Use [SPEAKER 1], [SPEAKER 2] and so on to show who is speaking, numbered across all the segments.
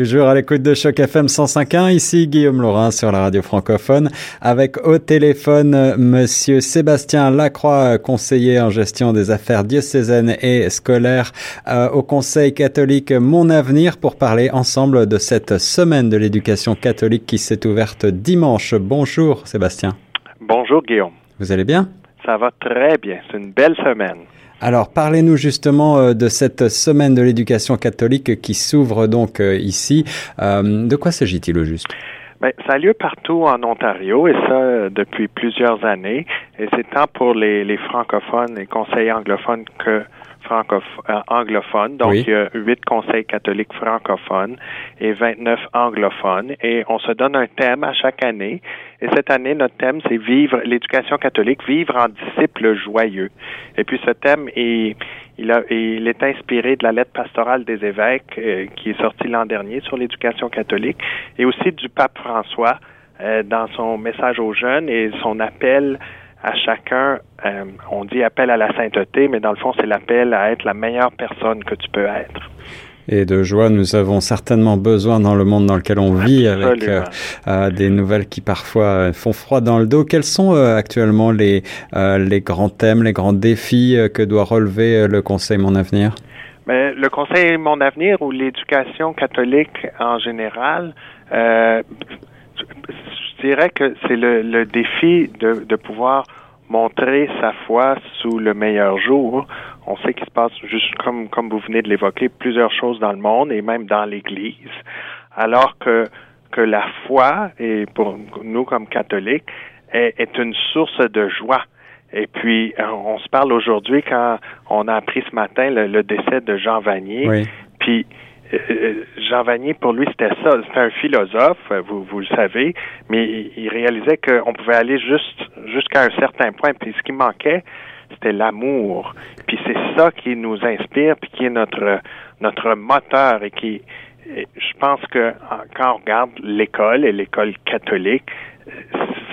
[SPEAKER 1] Toujours à l'écoute de Choc FM 105.1, ici Guillaume Laurin sur la radio francophone, avec au téléphone Monsieur Sébastien Lacroix, conseiller en gestion des affaires diocésaines et scolaires euh, au Conseil catholique Mon Avenir pour parler ensemble de cette semaine de l'éducation catholique qui s'est ouverte dimanche. Bonjour Sébastien.
[SPEAKER 2] Bonjour Guillaume.
[SPEAKER 1] Vous allez bien?
[SPEAKER 2] Ça va très bien, c'est une belle semaine.
[SPEAKER 1] Alors, parlez-nous justement euh, de cette semaine de l'éducation catholique qui s'ouvre donc euh, ici. Euh, de quoi s'agit-il au juste?
[SPEAKER 2] Bien, ça a lieu partout en Ontario et ça depuis plusieurs années. Et c'est tant pour les, les francophones et conseils anglophones que euh, anglophones. Donc, il y a huit conseils catholiques francophones et 29 anglophones. Et on se donne un thème à chaque année. Et cette année, notre thème, c'est vivre l'éducation catholique, vivre en disciple joyeux. Et puis, ce thème est, il, a, il est inspiré de la lettre pastorale des évêques euh, qui est sortie l'an dernier sur l'éducation catholique et aussi du pape François euh, dans son message aux jeunes et son appel à chacun, euh, on dit appel à la sainteté, mais dans le fond, c'est l'appel à être la meilleure personne que tu peux être.
[SPEAKER 1] Et de joie, nous avons certainement besoin dans le monde dans lequel on vit, avec euh, euh, des nouvelles qui parfois font froid dans le dos. Quels sont actuellement les, les grands thèmes, les grands défis que doit relever le Conseil Mon Avenir?
[SPEAKER 2] Mais le Conseil Mon Avenir ou l'éducation catholique en général, je dirais que c'est le, le, défi de, de, pouvoir montrer sa foi sous le meilleur jour. On sait qu'il se passe, juste comme, comme vous venez de l'évoquer, plusieurs choses dans le monde et même dans l'Église, alors que, que la foi, et pour nous comme catholiques, est, est une source de joie. Et puis, on se parle aujourd'hui quand on a appris ce matin le, le décès de Jean Vanier. Oui. Puis, Jean Vanier, pour lui, c'était ça. C'était un philosophe, vous, vous le savez, mais il réalisait qu'on pouvait aller juste jusqu'à un certain point. Puis ce qui manquait, c'était l'amour. Puis c'est ça qui nous inspire, puis qui est notre notre moteur et qui, je pense que quand on regarde l'école et l'école catholique,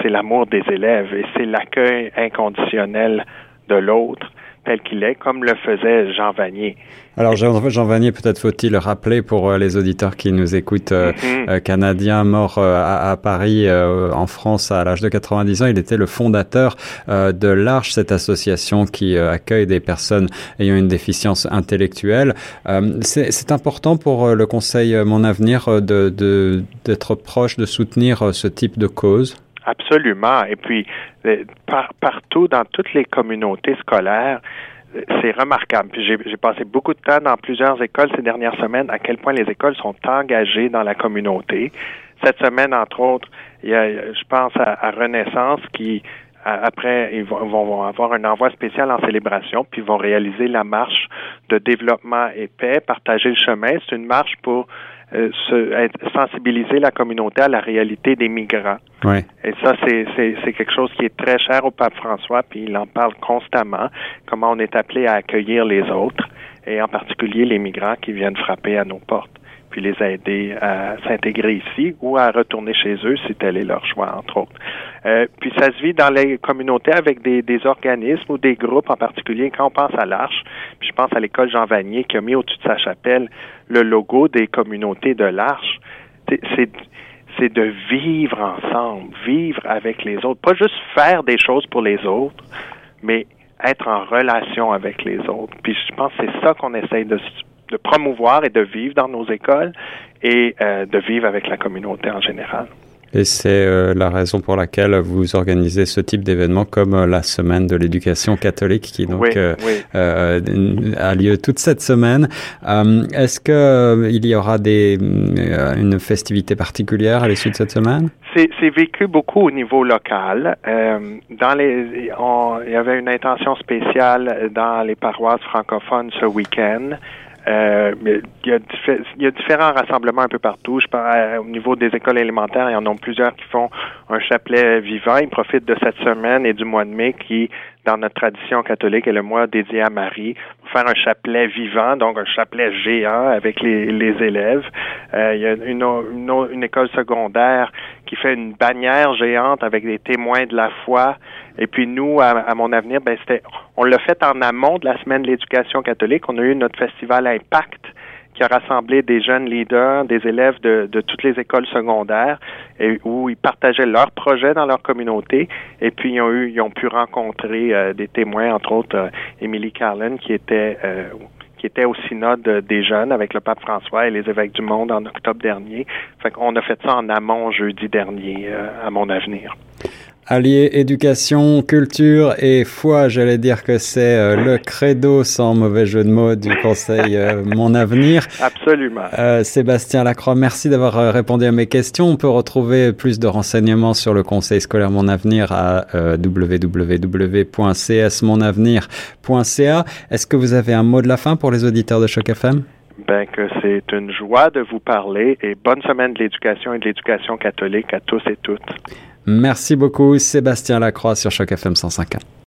[SPEAKER 2] c'est l'amour des élèves et c'est l'accueil inconditionnel de l'autre tel qu'il est, comme le faisait Jean Vanier.
[SPEAKER 1] Alors Jean, Jean Vanier, peut-être faut-il rappeler pour euh, les auditeurs qui nous écoutent, euh, mm-hmm. euh, canadien mort à, Paris, en France, à l'âge de 90 ans, il était le fondateur de l'Arche, cette association qui accueille des personnes ayant une déficience intellectuelle. C'est important pour le Conseil Mon Avenir de d'être proche, de soutenir ce type de cause?
[SPEAKER 2] Absolument. Et puis, euh, partout dans toutes les communautés scolaires, euh, c'est remarquable. J'ai passé beaucoup de temps dans plusieurs écoles ces dernières semaines, à quel point les écoles sont engagées dans la communauté. Cette semaine, entre autres, il y a, je pense à, Renaissance qui après, ils vont, vont, avoir un envoi spécial en célébration, puis vont réaliser la marche de développement et paix, partager le chemin. C'est une marche pour euh, sensibiliser la communauté à la réalité des migrants. Et ça, c'est quelque chose qui est très cher au pape François, puis il en parle constamment, comment on est appelé à accueillir les autres, et en particulier les migrants qui viennent frapper à nos portes puis les aider à s'intégrer ici ou à retourner chez eux si tel est leur choix, entre autres. Euh, puis ça se vit dans les communautés avec des, organismes ou des groupes en particulier. Quand on pense à l'Arche, puis je pense à l'école Jean Vanier qui a mis au-dessus de sa chapelle le logo des communautés de l'Arche, c'est c'est de vivre ensemble, vivre avec les autres, pas juste faire des choses pour les autres, mais être en relation avec les autres. Puis je pense que c'est ça qu'on essaye de de promouvoir et de vivre dans nos écoles et euh, de vivre avec la communauté en général.
[SPEAKER 1] Et c'est euh, la raison pour laquelle vous organisez ce type d'événement comme euh, la semaine de l'éducation catholique qui donc a lieu toute cette semaine. Est-ce que il y aura des une festivité particulière à l'issue de cette semaine?
[SPEAKER 2] C'est vécu beaucoup au niveau local. dans les, il y avait une intention spéciale dans les paroisses francophones ce week-end. Euh, il y, a il y, a différents rassemblements un peu partout. Je parle euh, au niveau des écoles élémentaires, il y en a plusieurs qui font un chapelet vivant. Ils profitent de cette semaine et du mois de mai qui, dans notre tradition catholique, est le mois dédié à Marie, faire un chapelet vivant, donc un chapelet géant avec les, les élèves. Euh, il y a une, une, une, école secondaire qui fait une bannière géante avec des témoins de la foi. Et puis nous, à, à mon avenir, ben c'était, on l'a fait en amont de la semaine de l'éducation catholique. On a eu notre festival Impact qui a rassemblé des jeunes leaders, des élèves de, de toutes les écoles secondaires, et où ils partageaient leurs projets dans leur communauté. Et puis, ils ont, eu, ils ont pu rencontrer euh, des témoins, entre autres euh, Emily Carlin, qui était euh, qui était au synode des jeunes avec le pape François et les évêques du monde en octobre dernier. Fait qu'on a fait ça en amont jeudi dernier à mon avenir.
[SPEAKER 1] Allier éducation, culture et foi, j'allais dire que c'est euh, le credo sans mauvais jeu de mots du conseil euh, Mon Avenir.
[SPEAKER 2] Absolument.
[SPEAKER 1] Euh, Sébastien Lacroix, merci d'avoir répondu à mes questions. On peut retrouver plus de renseignements sur le conseil scolaire Mon Avenir à www.csmonavenir.ca. Est-ce que vous avez un mot de la fin pour les auditeurs de Choc FM?
[SPEAKER 2] Ben, que c'est une joie de vous parler et bonne semaine de l'éducation et de l'éducation catholique à tous et toutes.
[SPEAKER 1] Merci beaucoup, Sébastien Lacroix sur Choc FM 105.1.